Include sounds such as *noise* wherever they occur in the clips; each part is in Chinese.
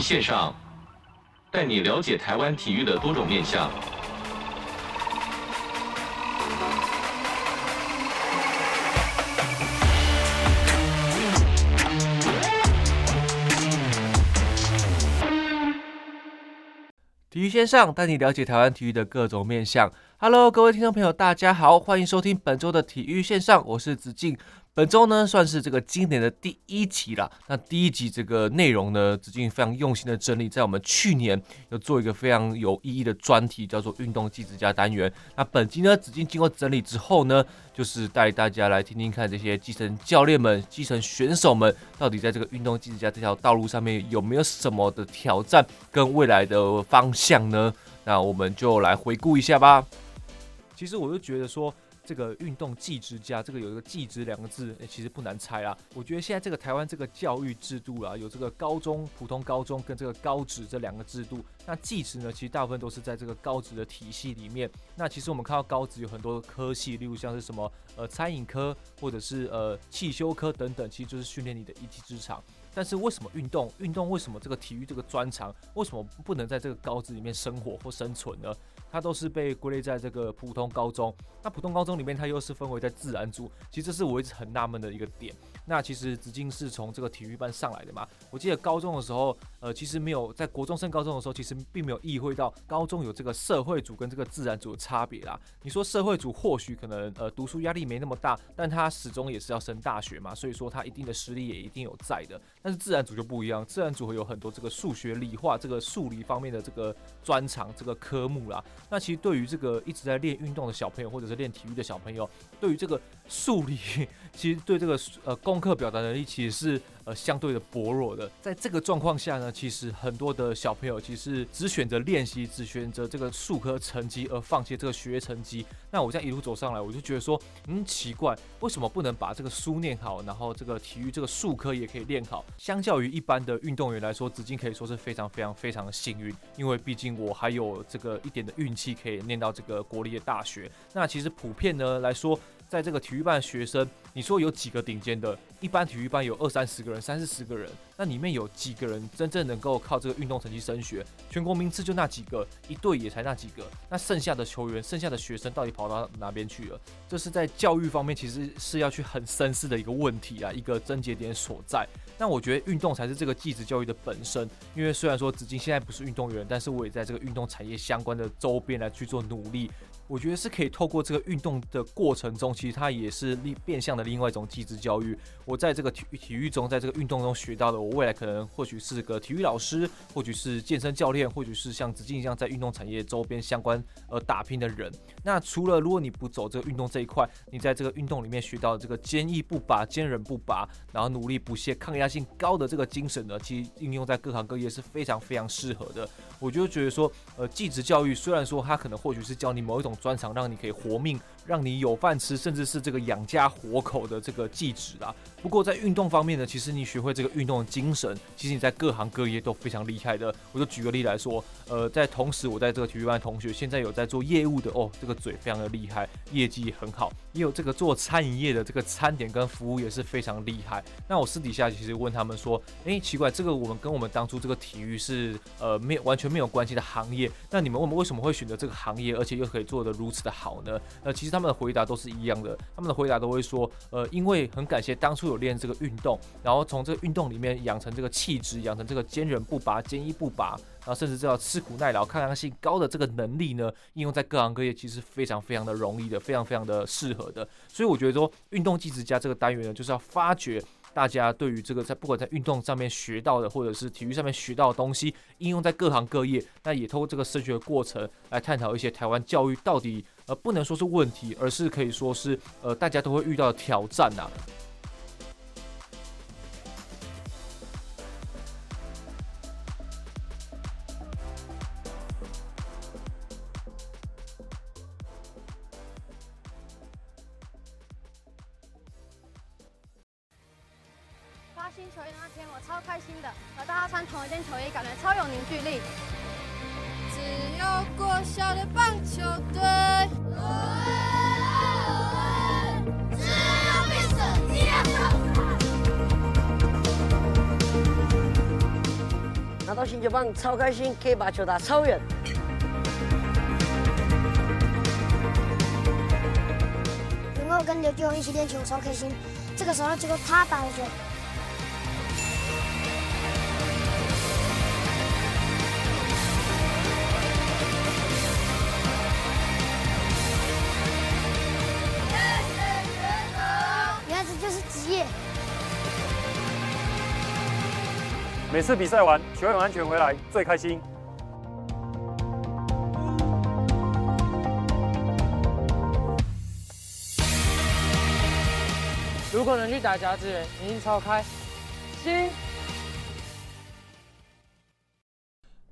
线上，带你了解台湾体育的多种面向。体育线上带你了解台湾体育的各种面向。Hello，各位听众朋友，大家好，欢迎收听本周的体育线上，我是子敬。本周呢，算是这个今年的第一集了。那第一集这个内容呢，子敬非常用心的整理，在我们去年有做一个非常有意义的专题，叫做“运动技职家”单元。那本集呢，子敬经过整理之后呢，就是带大家来听听看这些基层教练们、基层选手们，到底在这个运动技职家这条道路上面有没有什么的挑战跟未来的方向呢？那我们就来回顾一下吧。其实我就觉得说。这个运动技职家，这个有一个“技职”两个字，其实不难猜啊。我觉得现在这个台湾这个教育制度啊，有这个高中、普通高中跟这个高职这两个制度。那技职呢，其实大部分都是在这个高职的体系里面。那其实我们看到高职有很多科系，例如像是什么呃餐饮科，或者是呃汽修科等等，其实就是训练你的一技之长。但是为什么运动？运动为什么这个体育这个专长，为什么不能在这个高职里面生活或生存呢？它都是被归类在这个普通高中。那普通高中里面，它又是分为在自然组。其实这是我一直很纳闷的一个点。那其实子敬是从这个体育班上来的嘛。我记得高中的时候，呃，其实没有在国中升高中的时候，其实并没有意会到高中有这个社会组跟这个自然组的差别啦。你说社会组或许可能呃读书压力没那么大，但他始终也是要升大学嘛，所以说他一定的实力也一定有在的。但是自然组就不一样，自然组会有很多这个数学、理化这个数理方面的这个专长这个科目啦。那其实对于这个一直在练运动的小朋友，或者是练体育的小朋友，对于这个数理，*laughs* 其实对这个呃功课表达能力，其实是。呃，相对的薄弱的，在这个状况下呢，其实很多的小朋友其实只选择练习，只选择这个数科成绩，而放弃这个学业成绩。那我这样一路走上来，我就觉得说，嗯，奇怪，为什么不能把这个书念好，然后这个体育这个数科也可以练好？相较于一般的运动员来说，子敬可以说是非常非常非常的幸运，因为毕竟我还有这个一点的运气，可以念到这个国立的大学。那其实普遍呢来说，在这个体育班的学生，你说有几个顶尖的？一般体育班有二三十个人、三四十个人，那里面有几个人真正能够靠这个运动成绩升学？全国名次就那几个，一队也才那几个。那剩下的球员、剩下的学生到底跑到哪边去了？这是在教育方面其实是要去很深思的一个问题啊，一个症结点所在。那我觉得运动才是这个技职教育的本身。因为虽然说子敬现在不是运动员，但是我也在这个运动产业相关的周边来去做努力。我觉得是可以透过这个运动的过程中，其实它也是另变相的另外一种机制教育。我在这个体育体育中，在这个运动中学到的，我未来可能或许是个体育老师，或许是健身教练，或许是像子敬一样在运动产业周边相关呃打拼的人。那除了如果你不走这个运动这一块，你在这个运动里面学到的这个坚毅不拔、坚韧不拔，然后努力不懈、抗压性高的这个精神呢，其实应用在各行各业是非常非常适合的。我就觉得说，呃，技职教育虽然说它可能或许是教你某一种。专长让你可以活命，让你有饭吃，甚至是这个养家活口的这个技职啦。不过在运动方面呢，其实你学会这个运动的精神，其实你在各行各业都非常厉害的。我就举个例来说，呃，在同时我在这个体育班同学，现在有在做业务的哦，这个嘴非常的厉害，业绩很好。也有这个做餐饮业的，这个餐点跟服务也是非常厉害。那我私底下其实问他们说，诶，奇怪，这个我们跟我们当初这个体育是呃没有完全没有关系的行业，那你们我们为什么会选择这个行业，而且又可以做得如此的好呢？呃，其实他他们的回答都是一样的，他们的回答都会说，呃，因为很感谢当初有练这个运动，然后从这个运动里面养成这个气质，养成这个坚韧不拔、坚毅不拔。然后甚至这样吃苦耐劳、抗压性高的这个能力呢，应用在各行各业其实非常非常的容易的，非常非常的适合的。所以我觉得说，运动技职家这个单元呢，就是要发掘大家对于这个在不管在运动上面学到的，或者是体育上面学到的东西，应用在各行各业。那也通过这个升学的过程来探讨一些台湾教育到底呃不能说是问题，而是可以说是呃大家都会遇到的挑战呐、啊。新球衣那天我超开心的，和大家穿同一件球衣，感觉超有凝聚力。只有国小的棒球队，到星球棒，超开心，可以把球打超远。能够跟刘继宏一起练球，超开心。这个时候，结果他打的球。每次比赛完，球员安全回来，最开心。如果能去打甲子园，一定超开心。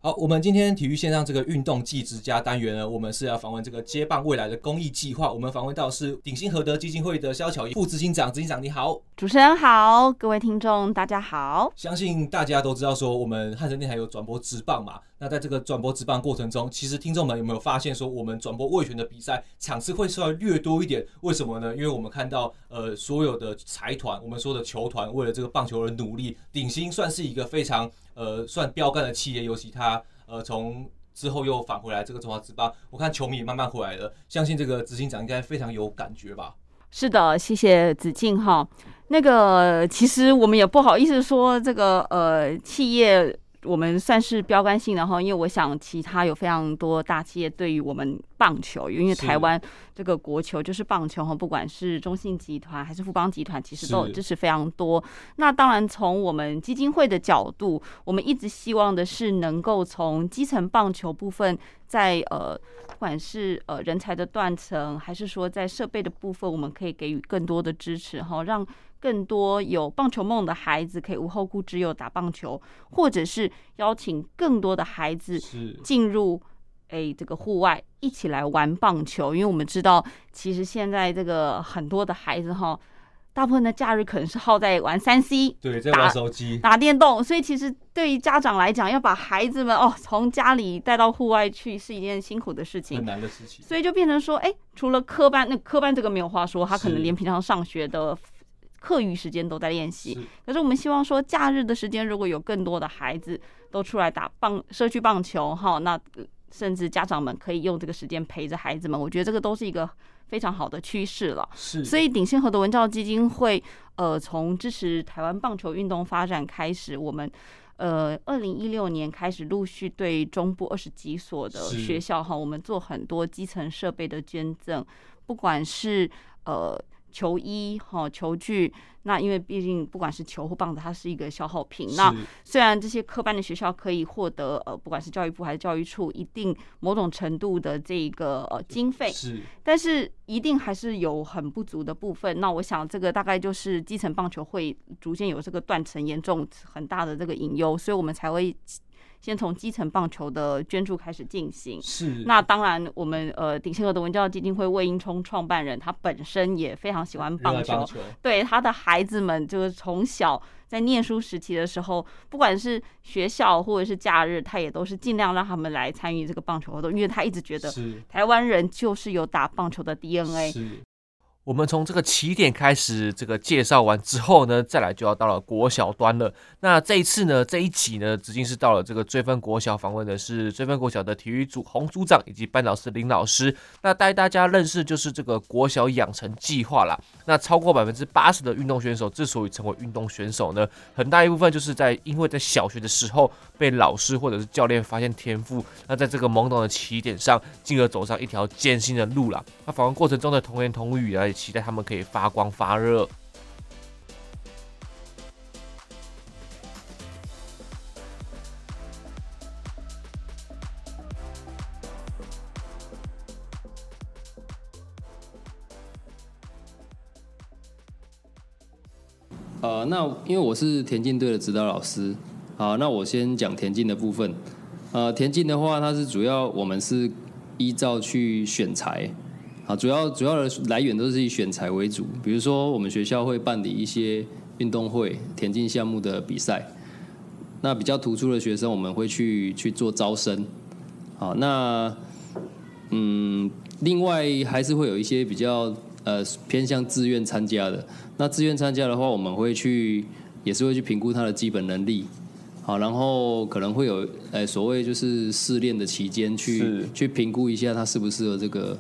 好，我们今天体育线上这个运动技之家单元呢，我们是要访问这个接棒未来的公益计划。我们访问到是鼎新和德基金会的萧巧怡副执行长，执行长你好，主持人好，各位听众大家好。相信大家都知道说，我们汉神电台有转播直棒嘛？那在这个转播直棒过程中，其实听众们有没有发现说，我们转播味全的比赛场次会稍微略多一点？为什么呢？因为我们看到呃所有的财团，我们说的球团为了这个棒球而努力，鼎新算是一个非常。呃，算标杆的企业，尤其他呃从之后又返回来这个中华职棒，我看球迷也慢慢回来了，相信这个执行长应该非常有感觉吧？是的，谢谢子敬哈。那个其实我们也不好意思说这个呃企业。我们算是标杆性的哈，因为我想其他有非常多大企业对于我们棒球，因为台湾这个国球就是棒球哈，不管是中信集团还是富邦集团，其实都有支持非常多。那当然从我们基金会的角度，我们一直希望的是能够从基层棒球部分在，在呃不管是呃人才的断层，还是说在设备的部分，我们可以给予更多的支持哈，让。更多有棒球梦的孩子可以无后顾之忧打棒球，或者是邀请更多的孩子进入诶这个户外一起来玩棒球。因为我们知道，其实现在这个很多的孩子哈，大部分的假日可能是耗在玩三 C，对，在玩手机、打电动。所以其实对于家长来讲，要把孩子们哦从家里带到户外去是一件辛苦的事情，很难的事情。所以就变成说，哎，除了科班，那科班这个没有话说，他可能连平常上学的。课余时间都在练习，可是我们希望说，假日的时间如果有更多的孩子都出来打棒社区棒球哈，那甚至家长们可以用这个时间陪着孩子们，我觉得这个都是一个非常好的趋势了。是，所以鼎新和的文教基金会呃，从支持台湾棒球运动发展开始，我们呃，二零一六年开始陆续对中部二十几所的学校哈，我们做很多基层设备的捐赠，不管是呃。球衣哈，球具，那因为毕竟不管是球或棒子，它是一个消耗品。那虽然这些科班的学校可以获得呃，不管是教育部还是教育处一定某种程度的这个呃经费，是，但是一定还是有很不足的部分。那我想这个大概就是基层棒球会逐渐有这个断层严重很大的这个隐忧，所以我们才会。先从基层棒球的捐助开始进行，是。那当然，我们呃鼎新和德文教基金会魏英聪创办人，他本身也非常喜欢棒球，棒球。对他的孩子们，就是从小在念书时期的时候，不管是学校或者是假日，他也都是尽量让他们来参与这个棒球活动，因为他一直觉得台湾人就是有打棒球的 DNA。我们从这个起点开始，这个介绍完之后呢，再来就要到了国小端了。那这一次呢，这一集呢，直径是到了这个追分国小，访问的是追分国小的体育组洪组长以及班导师林老师。那带大家认识就是这个国小养成计划啦。那超过百分之八十的运动选手之所以成为运动选手呢，很大一部分就是在因为在小学的时候被老师或者是教练发现天赋，那在这个懵懂的起点上，进而走上一条艰辛的路啦。那访问过程中的童言童语啊。期待他们可以发光发热。呃，那因为我是田径队的指导老师，好，那我先讲田径的部分。呃，田径的话，它是主要我们是依照去选材。啊，主要主要的来源都是以选材为主，比如说我们学校会办理一些运动会、田径项目的比赛，那比较突出的学生，我们会去去做招生。好，那嗯，另外还是会有一些比较呃偏向自愿参加的。那自愿参加的话，我们会去也是会去评估他的基本能力。好，然后可能会有呃所谓就是试练的期间去去评估一下他适不适合这个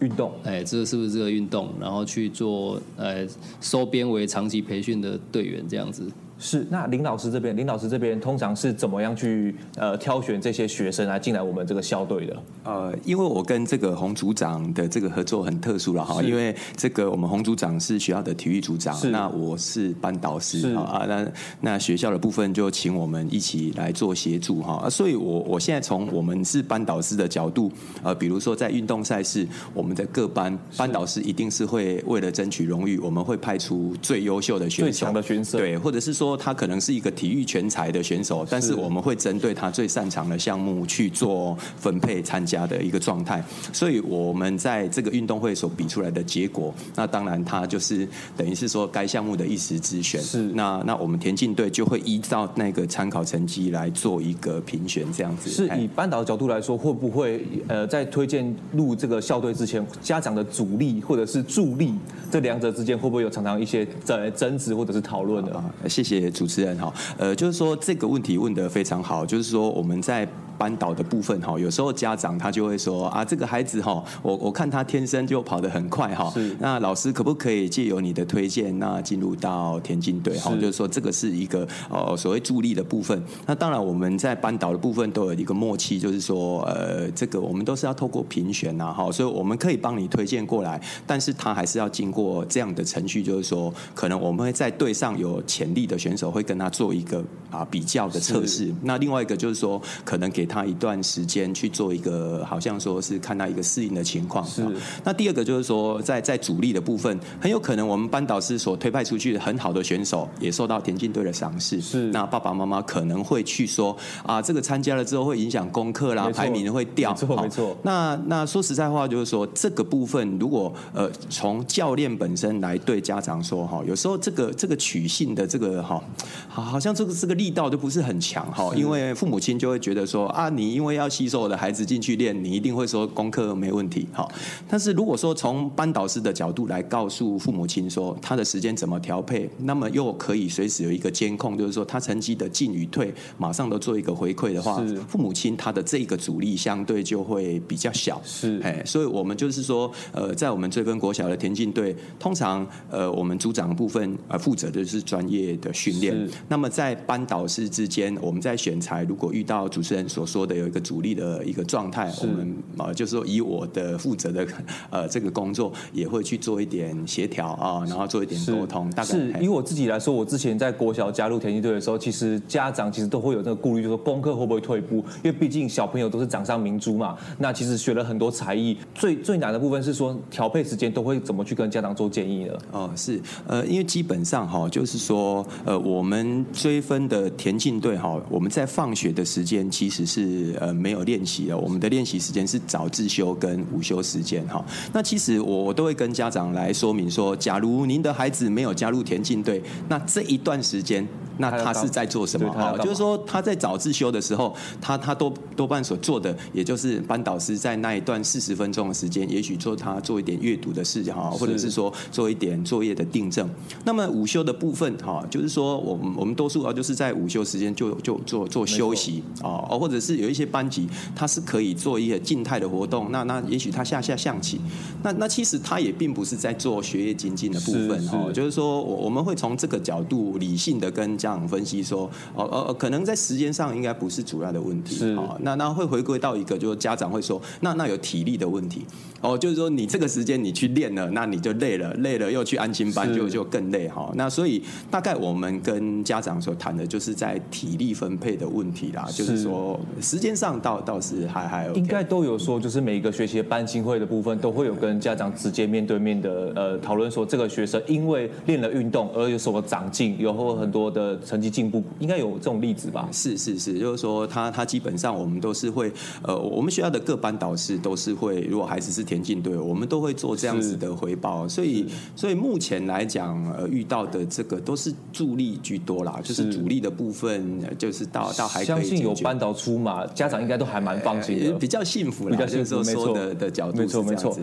运动，哎，这个是不是这个运动，然后去做呃收编为长期培训的队员这样子。是，那林老师这边，林老师这边通常是怎么样去呃挑选这些学生来进来我们这个校队的？呃，因为我跟这个洪组长的这个合作很特殊了哈，因为这个我们洪组长是学校的体育组长，那我是班导师啊，那那学校的部分就请我们一起来做协助哈，所以我我现在从我们是班导师的角度，呃，比如说在运动赛事，我们的各班班导师一定是会为了争取荣誉，我们会派出最优秀的选手，最强的选手，对，或者是说。说他可能是一个体育全才的选手，但是我们会针对他最擅长的项目去做分配参加的一个状态。所以我们在这个运动会所比出来的结果，那当然他就是等于是说该项目的一时之选。是那那我们田径队就会依照那个参考成绩来做一个评选，这样子。是以班导的角度来说，会不会呃在推荐入这个校队之前，家长的阻力或者是助力这两者之间会不会有常常一些在争执或者是讨论的？谢谢。主持人哈，呃，就是说这个问题问得非常好，就是说我们在。班导的部分哈，有时候家长他就会说啊，这个孩子哈，我我看他天生就跑得很快哈。那老师可不可以借由你的推荐，那进入到田径队哈？就是说这个是一个呃所谓助力的部分。那当然我们在班导的部分都有一个默契，就是说呃这个我们都是要透过评选呐哈，所以我们可以帮你推荐过来，但是他还是要经过这样的程序，就是说可能我们会在队上有潜力的选手会跟他做一个啊比较的测试。那另外一个就是说可能给。他一段时间去做一个，好像说是看到一个适应的情况。是。那第二个就是说，在在主力的部分，很有可能我们班导师所推派出去的很好的选手，也受到田径队的赏识。是。那爸爸妈妈可能会去说啊，这个参加了之后会影响功课啦，排名会掉。没错，没错。那那说实在话，就是说这个部分，如果呃从教练本身来对家长说哈，有时候这个这个取信的这个哈，好好像这个这个力道就不是很强哈，因为父母亲就会觉得说。啊，你因为要吸收我的孩子进去练，你一定会说功课没问题，好。但是如果说从班导师的角度来告诉父母亲说他的时间怎么调配，那么又可以随时有一个监控，就是说他成绩的进与退，马上都做一个回馈的话，父母亲他的这个阻力相对就会比较小。是，哎，所以我们就是说，呃，在我们追分国小的田径队，通常呃，我们组长部分呃负责的是专业的训练。那么在班导师之间，我们在选材，如果遇到主持人所说的有一个主力的一个状态，我们啊就是说以我的负责的 *laughs* 呃这个工作也会去做一点协调啊，然后做一点沟通。大概是以我自己来说，我之前在国小加入田径队的时候，其实家长其实都会有这个顾虑，就是说功课会不会退步？因为毕竟小朋友都是掌上明珠嘛。那其实学了很多才艺，最最难的部分是说调配时间，都会怎么去跟家长做建议呢？哦，是呃，因为基本上哈，就是说呃，我们追分的田径队哈，我们在放学的时间其实是。是呃没有练习的，我们的练习时间是早自修跟午休时间哈。那其实我我都会跟家长来说明说，假如您的孩子没有加入田径队，那这一段时间。那他是在做什么？哈，就是说他在早自修的时候，他他多多半所做的，也就是班导师在那一段四十分钟的时间，也许做他做一点阅读的事情哈，或者是说做一点作业的订正。那么午休的部分哈，就是说我们我们多数啊，就是在午休时间就就做做休息啊，或者是有一些班级它是可以做一些静态的活动。那那也许他下下象棋，那那其实他也并不是在做学业精进的部分哈，就是说我我们会从这个角度理性的跟。家长分析说，哦哦，可能在时间上应该不是主要的问题。是，那那会回归到一个，就是家长会说，那那有体力的问题。哦，就是说你这个时间你去练了，那你就累了，累了又去安心班就就更累哈。那所以大概我们跟家长所谈的就是在体力分配的问题啦。就是说时间上倒倒是还还、OK、应该都有说，就是每一个学期的班亲会的部分都会有跟家长直接面对面的呃讨论，说这个学生因为练了运动而有什么长进，有或很多的。成绩进步应该有这种例子吧？是是是，就是说他他基本上我们都是会呃，我们学校的各班导师都是会，如果孩子是田径队，我们都会做这样子的回报。所以所以目前来讲，呃，遇到的这个都是助力居多啦，就是主力的部分，就是到到还可以相信有班导出马，家长应该都还蛮放心的，比较幸福啦。比较幸福，没错的的角度，没错没错。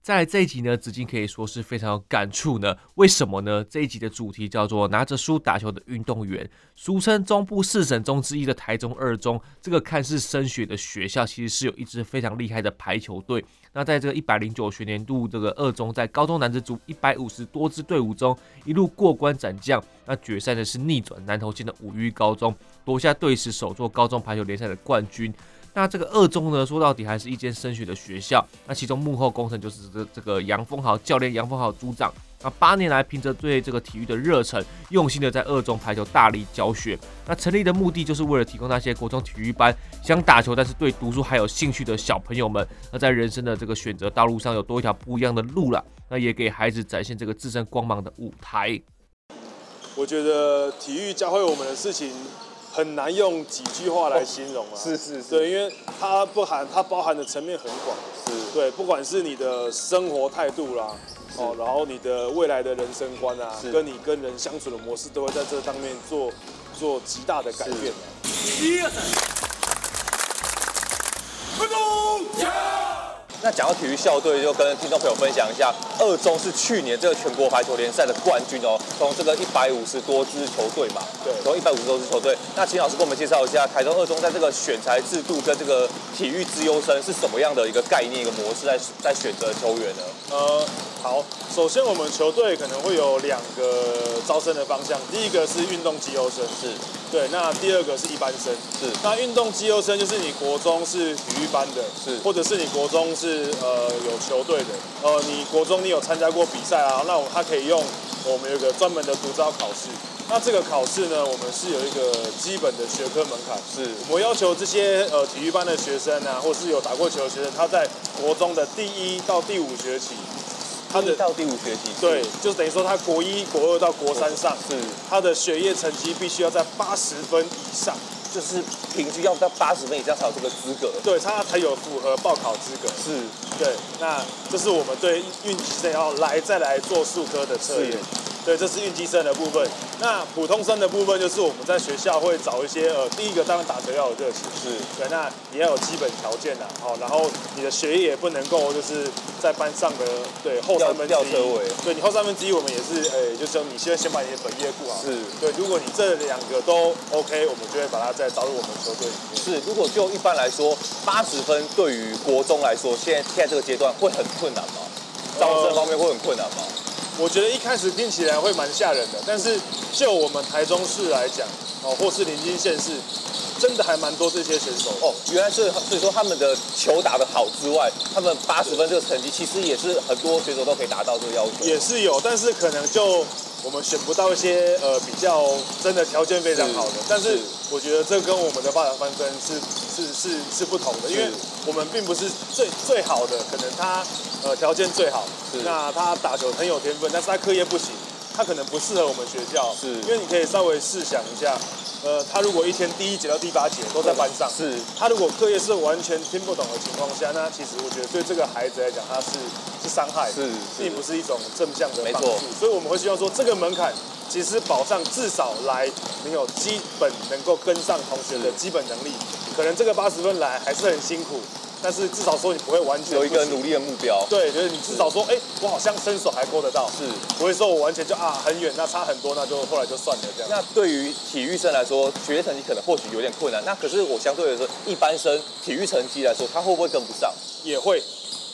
再来这一集呢，子敬可以说是非常有感触呢。为什么呢？这一集的主题叫做“拿着书打球的运动员”，俗称中部四省中之一的台中二中。这个看似升学的学校，其实是有一支非常厉害的排球队。那在这个一百零九学年度，这个二中在高中男子组一百五十多支队伍中，一路过关斩将。那决赛呢是逆转南投县的五育高中，夺下队史首座高中排球联赛的冠军。那这个二中呢，说到底还是一间升学的学校。那其中幕后功臣就是这这个杨峰豪教练，杨峰豪组长。那八年来，凭着对这个体育的热忱，用心的在二中排球大力教学。那成立的目的就是为了提供那些国中体育班想打球，但是对读书还有兴趣的小朋友们，那在人生的这个选择道路上有多一条不一样的路了。那也给孩子展现这个自身光芒的舞台。我觉得体育教会我们的事情。很难用几句话来形容啊！*laughs* 是是是，对，因为它不含，它包含的层面很广。是，对，不管是你的生活态度啦，哦，然后你的未来的人生观啊，跟你跟人相处的模式，都会在这上面做做极大的改变。一二三，快那讲到体育校队，就跟听众朋友分享一下，二中是去年这个全国排球联赛的冠军哦，从这个一百五十多支球队嘛，对，从一百五十多支球队。那秦老师给我们介绍一下，台中二中在这个选材制度跟这个体育资优生是什么样的一个概念、一个模式在在选择球员呢？呃，好，首先我们球队可能会有两个招生的方向，第一个是运动资优生，是。对，那第二个是一般生，是。那运动资优生就是你国中是体育班的，是，或者是你国中是呃有球队的，呃，你国中你有参加过比赛啊，那我他可以用我们有一个专门的独招考试。那这个考试呢，我们是有一个基本的学科门槛，是我要求这些呃体育班的学生啊，或是有打过球的学生，他在国中的第一到第五学期。他的到第五学期，对，就等于说他国一、国二到国三上，是。他的学业成绩必须要在八十分以上，就是平均要到八十分以上才有这个资格，对他才有符合报考资格。是，对，那这是我们对运气生要来再来做数科的测验。对，这是运气生的部分。那普通生的部分就是我们在学校会找一些呃，第一个当然打球要有热情，是。对，那也要有基本条件的，好，然后你的学业也不能够就是在班上的对后三分之一，对你后三分之一我们也是，哎，就是说你现在先把你的本业顾好，是。对，如果你这两个都 OK，我们就会把它再招入我们球队里面。是，如果就一般来说，八十分对于国中来说，现在现在这个阶段会很困难吗？招生方面会很困难吗？我觉得一开始听起来会蛮吓人的，但是就我们台中市来讲，哦，或是临近县市，真的还蛮多这些选手哦。原来是所以说他们的球打得好之外，他们八十分这个成绩其实也是很多选手都可以达到这个要求。也是有，但是可能就我们选不到一些呃比较真的条件非常好的。但是我觉得这跟我们的发展方针是是是是不同的，因为我们并不是最最好的，可能他。呃，条件最好，那他打球很有天分，但是他课业不行，他可能不适合我们学校，是，因为你可以稍微试想一下，呃，他如果一天第一节到第八节都在班上，是，他如果课业是完全听不懂的情况下，那其实我觉得对这个孩子来讲，他是是伤害，是，并不是一种正向的帮助，所以我们会希望说，这个门槛其实保障至少来你有基本能够跟上同学的基本能力，可能这个八十分来还是很辛苦。但是至少说你不会完全有一个努力的目标，对，就是你至少说，哎、欸，我好像伸手还够得到，是，不会说我完全就啊很远，那差很多，那就后来就算了这样。那对于体育生来说，学业成绩可能或许有点困难，那可是我相对来说，一般生体育成绩来说，他会不会跟不上？也会。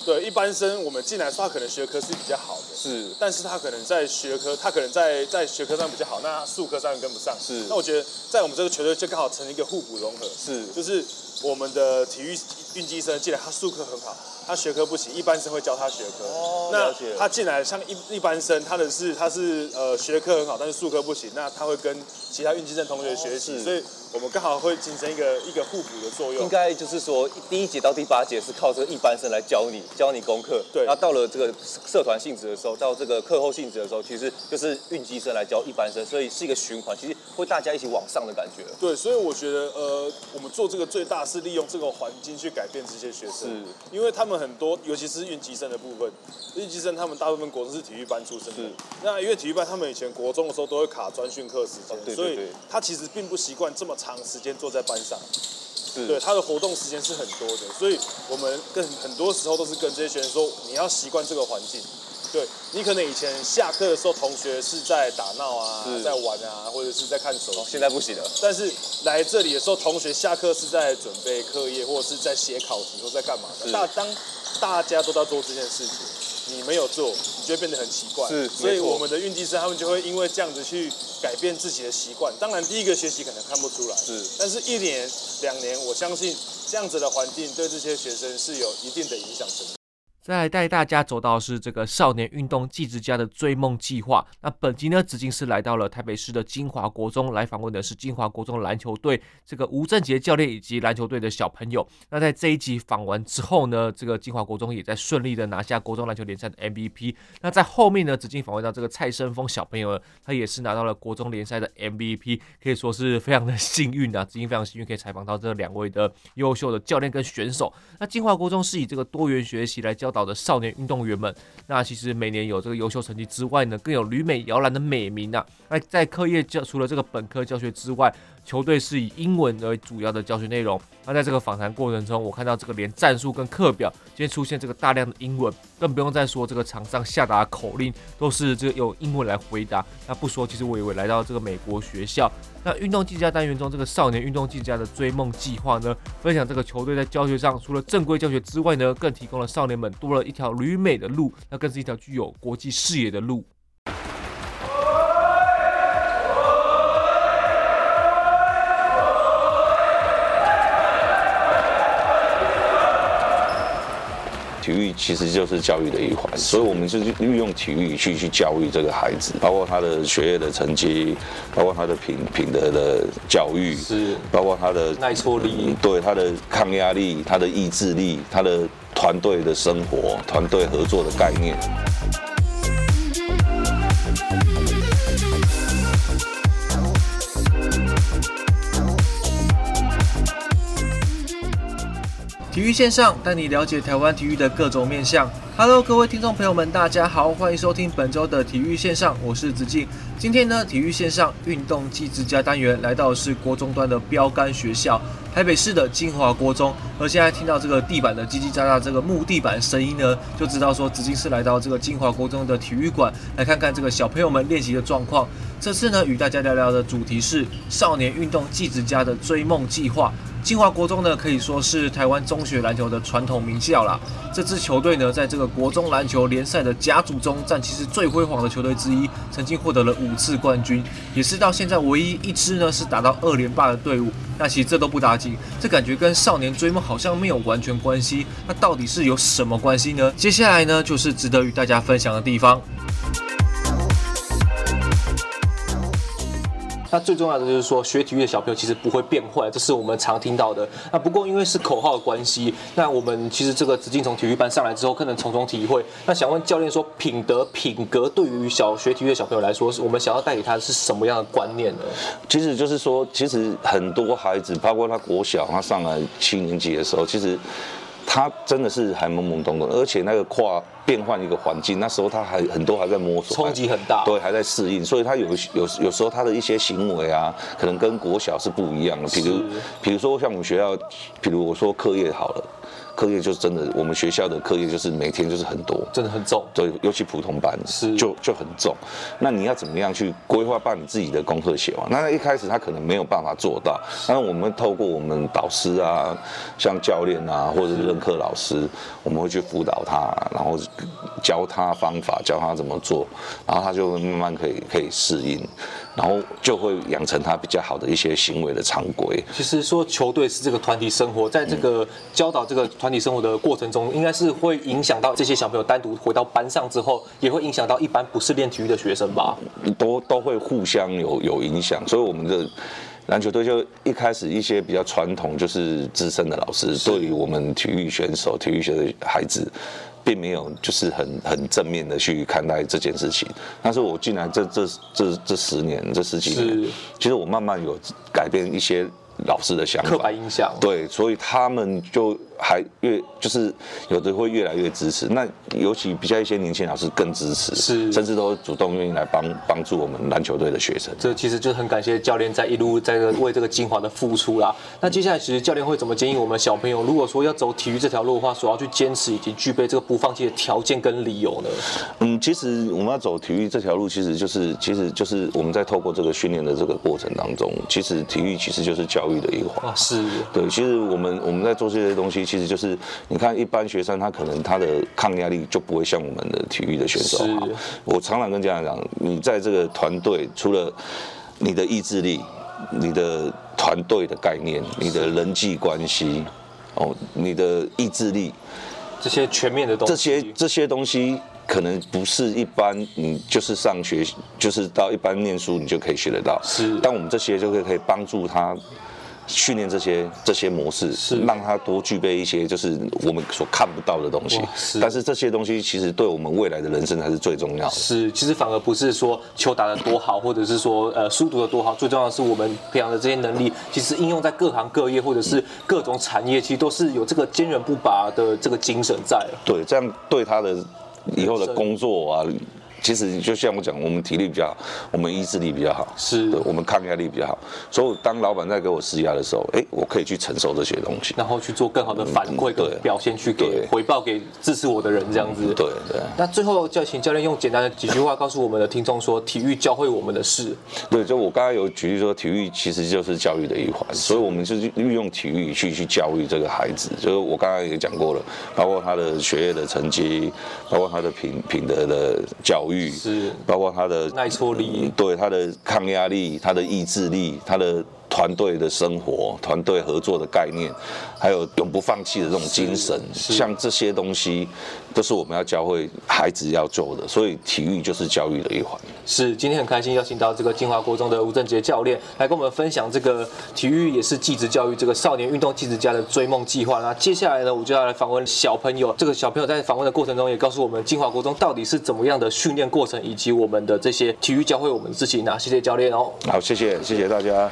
对，一般生我们进来说他可能学科是比较好的，是，但是他可能在学科，他可能在在学科上比较好，那数科上跟不上，是。那我觉得在我们这个球队就刚好成一个互补融合，是，就是我们的体育运机生进来，他术科很好。他学科不行，一般生会教他学科。哦，那他进来像一一般生，他的是他是呃学科很好，但是术科不行，那他会跟其他运气生同学学习，哦，所以我们刚好会形成一个一个互补的作用。应该就是说，第一节到第八节是靠这个一般生来教你教你功课，对。然后到了这个社团性质的时候，到这个课后性质的时候，其实就是运气生来教一般生，所以是一个循环，其实会大家一起往上的感觉。对，所以我觉得呃，我们做这个最大是利用这个环境去改变这些学生，是因为他们很多，尤其是。是运气生的部分，运气生他们大部分国中是体育班出身的。那因为体育班他们以前国中的时候都会卡专训课时间，所以他其实并不习惯这么长时间坐在班上。对，他的活动时间是很多的，所以我们跟很多时候都是跟这些学生说，你要习惯这个环境。对，你可能以前下课的时候，同学是在打闹啊，在玩啊，或者是在看手机。哦，现在不行了。但是来这里的时候，同学下课是在准备课业，或者是在写考题，或在干嘛的。大当大家都在做这件事情，你没有做，你就会变得很奇怪。是，所以我们的运计师他们就会因为这样子去改变自己的习惯。当然，第一个学习可能看不出来，是，但是一年两年，我相信这样子的环境对这些学生是有一定的影响。再来带大家走到是这个少年运动技职家的追梦计划。那本集呢，子敬是来到了台北市的金华国中来访问的是金华国中篮球队这个吴正杰教练以及篮球队的小朋友。那在这一集访完之后呢，这个金华国中也在顺利的拿下国中篮球联赛的 MVP。那在后面呢，子敬访问到这个蔡生峰小朋友，他也是拿到了国中联赛的 MVP，可以说是非常的幸运啊，子敬非常幸运可以采访到这两位的优秀的教练跟选手。那金华国中是以这个多元学习来教。到的少年运动员们，那其实每年有这个优秀成绩之外呢，更有旅美摇篮的美名啊。那在课业教除了这个本科教学之外，球队是以英文为主要的教学内容。那在这个访谈过程中，我看到这个连战术跟课表今天出现这个大量的英文，更不用再说这个场上下达口令都是这个用英文来回答。那不说，其实我以为来到这个美国学校。那运动技职家单元中，这个少年运动技职家的追梦计划呢，分享这个球队在教学上除了正规教学之外呢，更提供了少年们多了一条旅美的路，那更是一条具有国际视野的路。体育其实就是教育的一环，所以我们就是运用体育去去教育这个孩子，包括他的学业的成绩，包括他的品品德的教育，是，包括他的耐挫力，对他的抗压力、他的意志力、他的团队的生活、团队合作的概念。体育线上带你了解台湾体育的各种面向。Hello，各位听众朋友们，大家好，欢迎收听本周的体育线上，我是子敬。今天呢，体育线上运动技之家单元来到的是国中端的标杆学校——台北市的金华国中。而现在听到这个地板的叽叽喳喳，这个木地板声音呢，就知道说子敬是来到这个金华国中的体育馆来看看这个小朋友们练习的状况。这次呢，与大家聊聊的主题是少年运动技之家的追梦计划。金华国中呢，可以说是台湾中学篮球的传统名校啦。这支球队呢，在这个国中篮球联赛的甲组中，占其实最辉煌的球队之一，曾经获得了五次冠军，也是到现在唯一一支呢是打到二连霸的队伍。那其实这都不打紧，这感觉跟少年追梦好像没有完全关系。那到底是有什么关系呢？接下来呢，就是值得与大家分享的地方。那最重要的就是说，学体育的小朋友其实不会变坏，这是我们常听到的。那不过因为是口号的关系，那我们其实这个子敬从体育班上来之后，可能从中体会。那想问教练说，品德品格对于小学体育的小朋友来说，是我们想要带给他是什么样的观念呢？其实就是说，其实很多孩子，包括他国小，他上来七年级的时候，其实。他真的是还懵懵懂懂，而且那个跨变换一个环境，那时候他还很多还在摸索，冲击很大，对，还在适应，所以他有有有时候他的一些行为啊，可能跟国小是不一样的。比如，比如说像我们学校，比如我说课业好了。课业就是真的，我们学校的课业就是每天就是很多，真的很重。对，尤其普通班是就就很重。那你要怎么样去规划，把你自己的功课写完？那一开始他可能没有办法做到。那我们透过我们导师啊，像教练啊，或者是任课老师，我们会去辅导他，然后教他方法，教他怎么做，然后他就慢慢可以可以适应。然后就会养成他比较好的一些行为的常规。其实说球队是这个团体生活，在这个教导这个团体生活的过程中，应该是会影响到这些小朋友单独回到班上之后，也会影响到一般不是练体育的学生吧？都都会互相有有影响。所以我们的篮球队就一开始一些比较传统，就是资深的老师，对于我们体育选手、体育学的孩子。并没有就是很很正面的去看待这件事情，但是我进来这这这这十年这十几年，其实我慢慢有改变一些老师的想法，刻板印象。对，所以他们就还越就是有的会越来越支持。那尤其比较一些年轻老师更支持，是，甚至都主动愿意来帮帮助我们篮球队的学生。这其实就很感谢教练在一路在为这个精华的付出啦。那接下来其实教练会怎么建议我们小朋友，如果说要走体育这条路的话，所要去坚持以及具备这个不放弃的条件跟理由呢？嗯，其实我们要走体育这条路，其实就是其实就是我们在透过这个训练的这个过程当中，其实体育其实就是教育的一环。啊，是。对，其实我们我们在做这些东西，其实就是你看一般学生他可能他的抗压力就不会像我们的体育的选手好。我常常跟家长讲，你在这个团队，除了你的意志力、你的团队的概念、你的人际关系，哦，你的意志力，这些全面的东西，这些这些东西。可能不是一般，你就是上学，就是到一般念书，你就可以学得到。是，但我们这些就可以可以帮助他训练这些这些模式，是让他多具备一些就是我们所看不到的东西。是，但是这些东西其实对我们未来的人生才是最重要的。是，其实反而不是说球打得多好，或者是说呃书读得多好，最重要的是我们培养的这些能力，其实应用在各行各业或者是各种产业，其实都是有这个坚韧不拔的这个精神在。对，这样对他的。以后的工作啊。其实就像我讲，我们体力比较好，我们意志力比较好，是我们抗压力比较好，所以当老板在给我施压的时候，哎，我可以去承受这些东西，然后去做更好的反馈跟表现，去给回报给支持我的人，这样子。对对。那最后就请教练用简单的几句话告诉我们的听众说，体育教会我们的事。对，就我刚刚有举例说，体育其实就是教育的一环，所以我们就是运用体育去去教育这个孩子。就是我刚刚也讲过了，包括他的学业的成绩，包括他的品品德的教育，是。包括他的耐挫力，对他的抗压力、他的意志力、他的团队的生活、团队合作的概念，还有永不放弃的这种精神，像这些东西都是我们要教会孩子要做的。所以体育就是教育的一环。是，今天很开心邀请到这个金华国中的吴正杰教练来跟我们分享这个体育也是继职教育这个少年运动继职家的追梦计划。那接下来呢，我就要来访问小朋友。这个小朋友在访问的过程中也告诉我们金华国中到底是怎么样的训练过程，以及我们的这些体育教会我们的事情。那谢谢教练哦。好，谢谢，谢谢大家。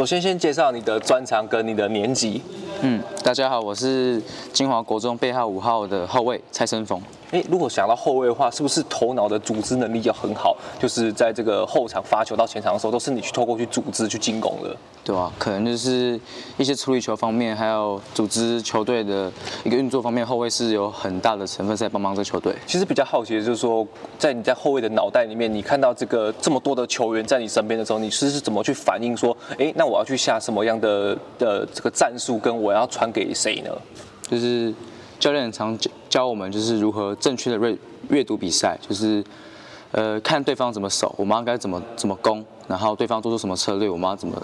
首先，先介绍你的专长跟你的年级。嗯，大家好，我是金华国中背号五号的后卫蔡生峰。哎，如果想到后卫的话，是不是头脑的组织能力要很好？就是在这个后场发球到前场的时候，都是你去透过去组织去进攻的。对啊，可能就是一些处理球方面，还有组织球队的一个运作方面，后卫是有很大的成分在帮忙这个球队。其实比较好奇的就是说，在你在后卫的脑袋里面，你看到这个这么多的球员在你身边的时候，你是是怎么去反应说，哎，那我要去下什么样的的这个战术，跟我要传给谁呢？就是。教练常教教我们，就是如何正确的阅阅读比赛，就是呃看对方怎么守，我们应该怎么怎么攻，然后对方做出什么策略，我们要怎么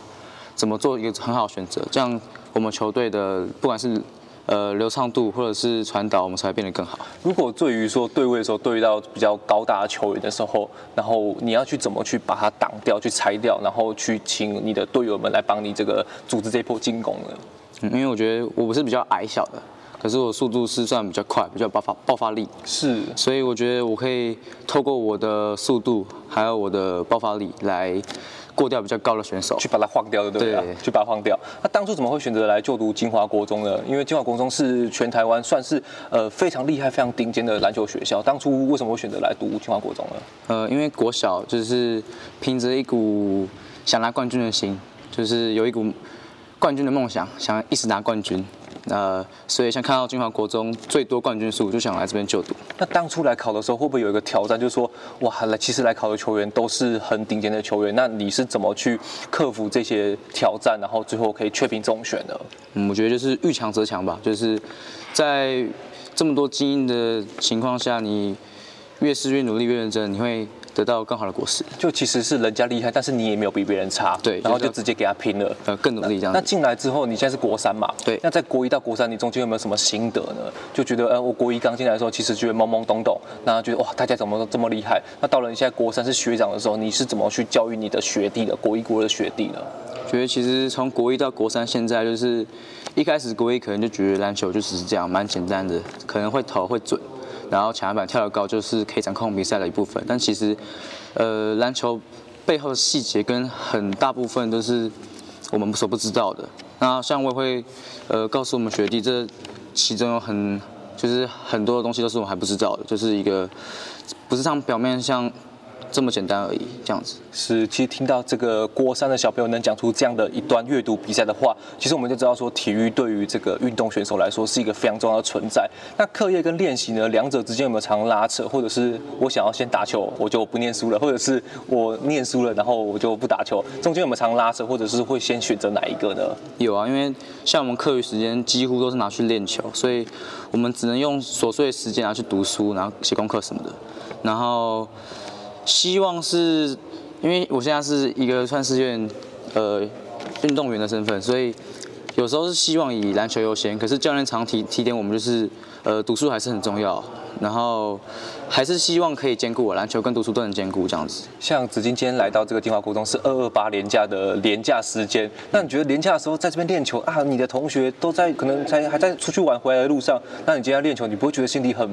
怎么做一个很好的选择，这样我们球队的不管是呃流畅度或者是传导，我们才会变得更好。如果对于说对位的时候，对遇到比较高大的球员的时候，然后你要去怎么去把它挡掉，去拆掉，然后去请你的队友们来帮你这个组织这一波进攻呢？嗯，因为我觉得我不是比较矮小的。可是我速度是算比较快，比较爆发爆发力是，所以我觉得我可以透过我的速度还有我的爆发力来过掉比较高的选手，去把它晃掉，对不对？对，去把它晃掉。那当初怎么会选择来就读金华国中呢？因为金华国中是全台湾算是呃非常厉害、非常顶尖的篮球学校。当初为什么会选择来读金华国中呢？呃，因为国小就是凭着一股想拿冠军的心，就是有一股冠军的梦想，想一直拿冠军。呃，所以像看到金华国中最多冠军数，就想来这边就读。那当初来考的时候，会不会有一个挑战，就是说，哇，来其实来考的球员都是很顶尖的球员，那你是怎么去克服这些挑战，然后最后可以确评中选的？嗯，我觉得就是遇强则强吧，就是在这么多精英的情况下，你越是越努力越认真，你会。得到更好的果实，就其实是人家厉害，但是你也没有比别人差，对，然后就直接给他拼了，呃，更努力这样。那进来之后，你现在是国三嘛？对。那在国一到国三，你中间有没有什么心得呢？就觉得，呃，我国一刚进来的时候，其实觉得懵懵懂懂，那觉得哇，大家怎么都这么厉害？那到了你现在国三是学长的时候，你是怎么去教育你的学弟的？国一国二的学弟呢？觉得其实从国一到国三，现在就是一开始国一可能就觉得篮球就只是这样，蛮简单的，可能会投会准，然后抢篮板跳得高就是可以掌控比赛的一部分。但其实，呃，篮球背后的细节跟很大部分都是我们所不知道的。那像我也会，呃，告诉我们学弟，这其中有很就是很多的东西都是我们还不知道的，就是一个不是像表面像。这么简单而已，这样子是。其实听到这个郭三的小朋友能讲出这样的一段阅读比赛的话，其实我们就知道说，体育对于这个运动选手来说是一个非常重要的存在。那课业跟练习呢，两者之间有没有常拉扯？或者是我想要先打球，我就不念书了；或者是我念书了，然后我就不打球，中间有没有常拉扯？或者是会先选择哪一个呢？有啊，因为像我们课余时间几乎都是拿去练球，所以我们只能用琐碎的时间拿去读书，然后写功课什么的，然后。希望是，因为我现在是一个算是院呃运动员的身份，所以有时候是希望以篮球优先。可是教练常提提点我们，就是呃读书还是很重要，然后还是希望可以兼顾我篮球跟读书都能兼顾这样子。像子金今天来到这个金华国中是二二八年假的年假时间，那你觉得年假的时候在这边练球啊？你的同学都在可能才还在出去玩回来的路上，那你今天练球，你不会觉得心里很？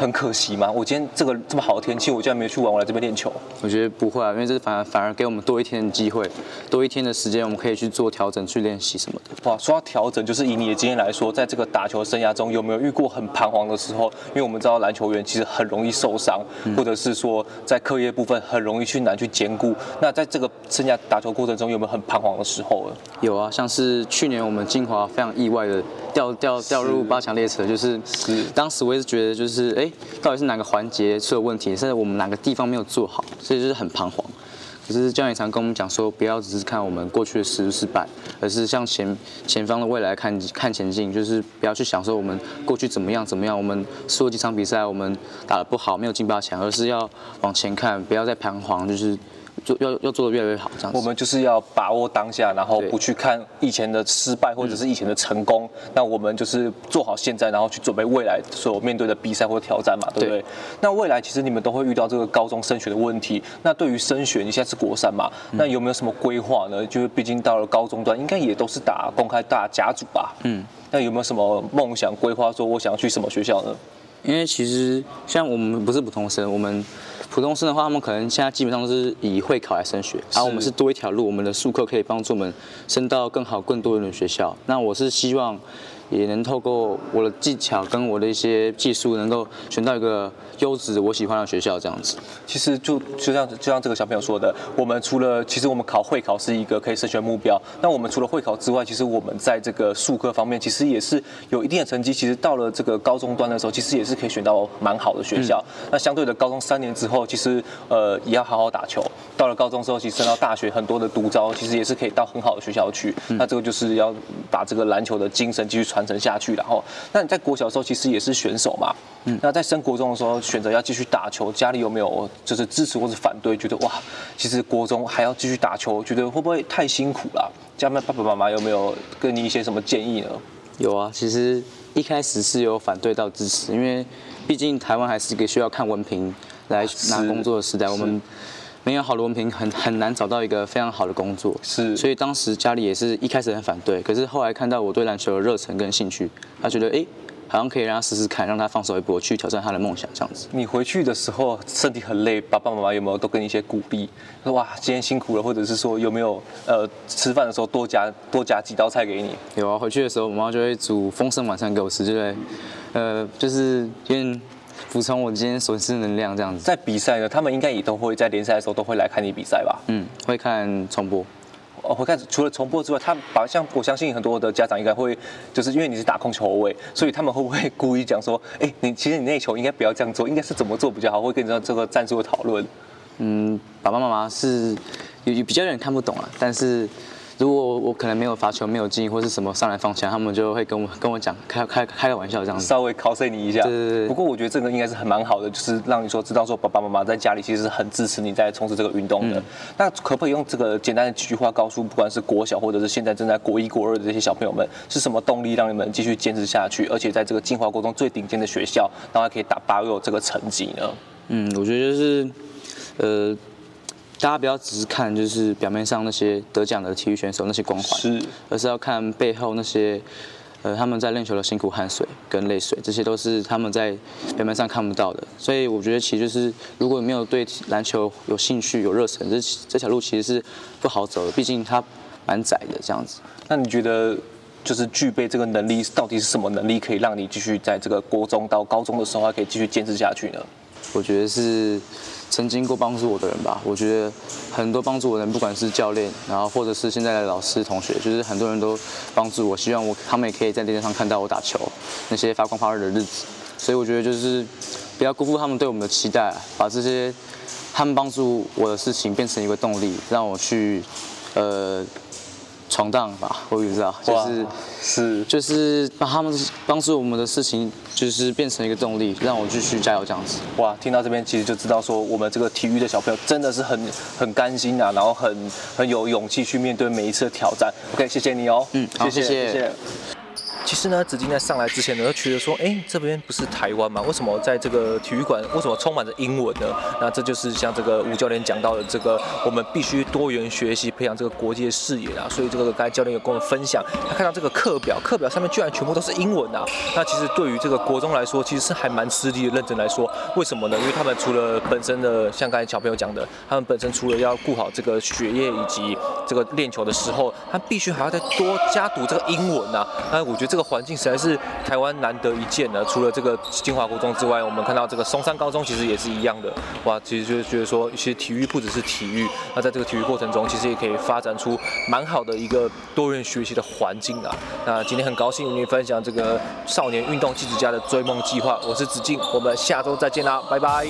很可惜吗？我今天这个这么好的天气，我竟然没有去玩，我来这边练球。我觉得不会啊，因为这反而反而给我们多一天的机会，多一天的时间，我们可以去做调整、去练习什么的。哇，说到调整，就是以你的经验来说，在这个打球生涯中，有没有遇过很彷徨的时候？因为我们知道篮球员其实很容易受伤，嗯、或者是说在课业部分很容易去难去兼顾。那在这个生涯打球过程中，有没有很彷徨的时候呢？有啊，像是去年我们金华非常意外的掉掉掉入八强列车，就是是当时我也是觉得就是哎。到底是哪个环节出了问题，甚至我们哪个地方没有做好，所以就是很彷徨。可是教练常跟我们讲说，不要只是看我们过去的失失败，而是向前前方的未来看看前进，就是不要去想说我们过去怎么样怎么样，我们输了几场比赛，我们打得不好，没有进八强，而是要往前看，不要再彷徨，就是。做要要做的越来越好，这样子。我们就是要把握当下，然后不去看以前的失败或者是以前的成功。嗯、那我们就是做好现在，然后去准备未来所面对的比赛或者挑战嘛，对不对？对。那未来其实你们都会遇到这个高中升学的问题。那对于升学，你现在是国三嘛？嗯、那有没有什么规划呢？就是毕竟到了高中段，应该也都是打公开大甲组吧？嗯。那有没有什么梦想规划？说我想要去什么学校呢？因为其实像我们不是普通生，我们。普通生的话，他们可能现在基本上都是以会考来升学，然后我们是多一条路，我们的术科可以帮助我们升到更好、更多元的学校。那我是希望。也能透过我的技巧跟我的一些技术，能够选到一个优质我喜欢的学校，这样子。其实就就像就像这个小朋友说的，我们除了其实我们考会考是一个可以升学目标，那我们除了会考之外，其实我们在这个数科方面，其实也是有一定的成绩。其实到了这个高中端的时候，其实也是可以选到蛮好的学校。嗯、那相对的，高中三年之后，其实呃也要好好打球。到了高中之后，其实升到大学，很多的独招，其实也是可以到很好的学校去。嗯、那这个就是要把这个篮球的精神继续传。传承下去，然后，那你在国小的时候其实也是选手嘛，嗯，那在升国中的时候选择要继续打球，家里有没有就是支持或者反对？觉得哇，其实国中还要继续打球，觉得会不会太辛苦了？家里面爸爸妈妈有没有给你一些什么建议呢？有啊，其实一开始是有反对到支持，因为毕竟台湾还是一个需要看文凭来拿工作的时代，我们。没有好的文凭，很很难找到一个非常好的工作。是，所以当时家里也是一开始很反对，可是后来看到我对篮球的热忱跟兴趣，他觉得哎，好像可以让他试试看，让他放手一搏，去挑战他的梦想这样子。你回去的时候身体很累，爸爸妈妈有没有都给你一些鼓励？说哇，今天辛苦了，或者是说有没有呃吃饭的时候多夹多夹几道菜给你？有啊，回去的时候我妈就会煮丰盛晚餐给我吃，对不对？呃，就是因为。补充我今天损失能量这样子。在比赛呢，他们应该也都会在联赛的时候都会来看你比赛吧？嗯，会看重播。哦，会看。除了重播之外，他把像我相信很多的家长应该会，就是因为你是打控球后卫，所以他们会不会故意讲说，哎，你其实你那球应该不要这样做，应该是怎么做比较好？会跟你这个战术的讨论。嗯，爸爸妈妈是有比较有点看不懂啊，但是。如果我可能没有罚球没有进或是什么上来放枪，他们就会跟我跟我讲开开开个玩笑这样子，稍微考 C 你一下。对对对。不过我觉得这个应该是很蛮好的，就是让你说知道说爸爸妈妈在家里其实是很支持你在从事这个运动的。嗯、那可不可以用这个简单的几句话告诉不管是国小或者是现在正在国一国二的这些小朋友们，是什么动力让你们继续坚持下去，而且在这个金华国中最顶尖的学校，然后还可以打八六这个成绩呢？嗯，我觉得就是呃。大家不要只是看就是表面上那些得奖的体育选手那些光环，是，而是要看背后那些。呃，他们在练球的辛苦汗水跟泪水，这些都是他们在表面上看不到的。所以我觉得，其实就是如果没有对篮球有兴趣、有热忱，这这条路其实是不好走的。毕竟它蛮窄的，这样子。那你觉得，就是具备这个能力，到底是什么能力可以让你继续在这个国中到高中的时候还可以继续坚持下去呢？我觉得是。曾经过帮助我的人吧，我觉得很多帮助我的人，不管是教练，然后或者是现在的老师、同学，就是很多人都帮助我，希望我他们也可以在电视上看到我打球那些发光发热的日子。所以我觉得就是不要辜负他们对我们的期待，把这些他们帮助我的事情变成一个动力，让我去呃。闯荡吧，我也不知道，就是是就是把他们帮助我们的事情，就是变成一个动力，让我继续加油这样子。哇，听到这边其实就知道说，我们这个体育的小朋友真的是很很甘心啊，然后很很有勇气去面对每一次的挑战。OK，谢谢你哦，嗯，好，谢谢。谢谢其实呢，子金在上来之前呢，都觉得说，哎，这边不是台湾吗？为什么在这个体育馆，为什么充满着英文呢？那这就是像这个吴教练讲到的，这个我们必须多元学习，培养这个国际的视野啊。所以这个刚才教练有跟我们分享，他看到这个课表，课表上面居然全部都是英文啊。那其实对于这个国中来说，其实是还蛮吃力的。认真来说，为什么呢？因为他们除了本身的，像刚才小朋友讲的，他们本身除了要顾好这个学业以及这个练球的时候，他必须还要再多加读这个英文啊。那我觉得这个环境实在是。台湾难得一见的，除了这个金华国中之外，我们看到这个松山高中其实也是一样的。哇，其实就是觉得说，其实体育不只是体育，那在这个体育过程中，其实也可以发展出蛮好的一个多元学习的环境啊。那今天很高兴与你分享这个少年运动记者家的追梦计划，我是子敬，我们下周再见啦，拜拜。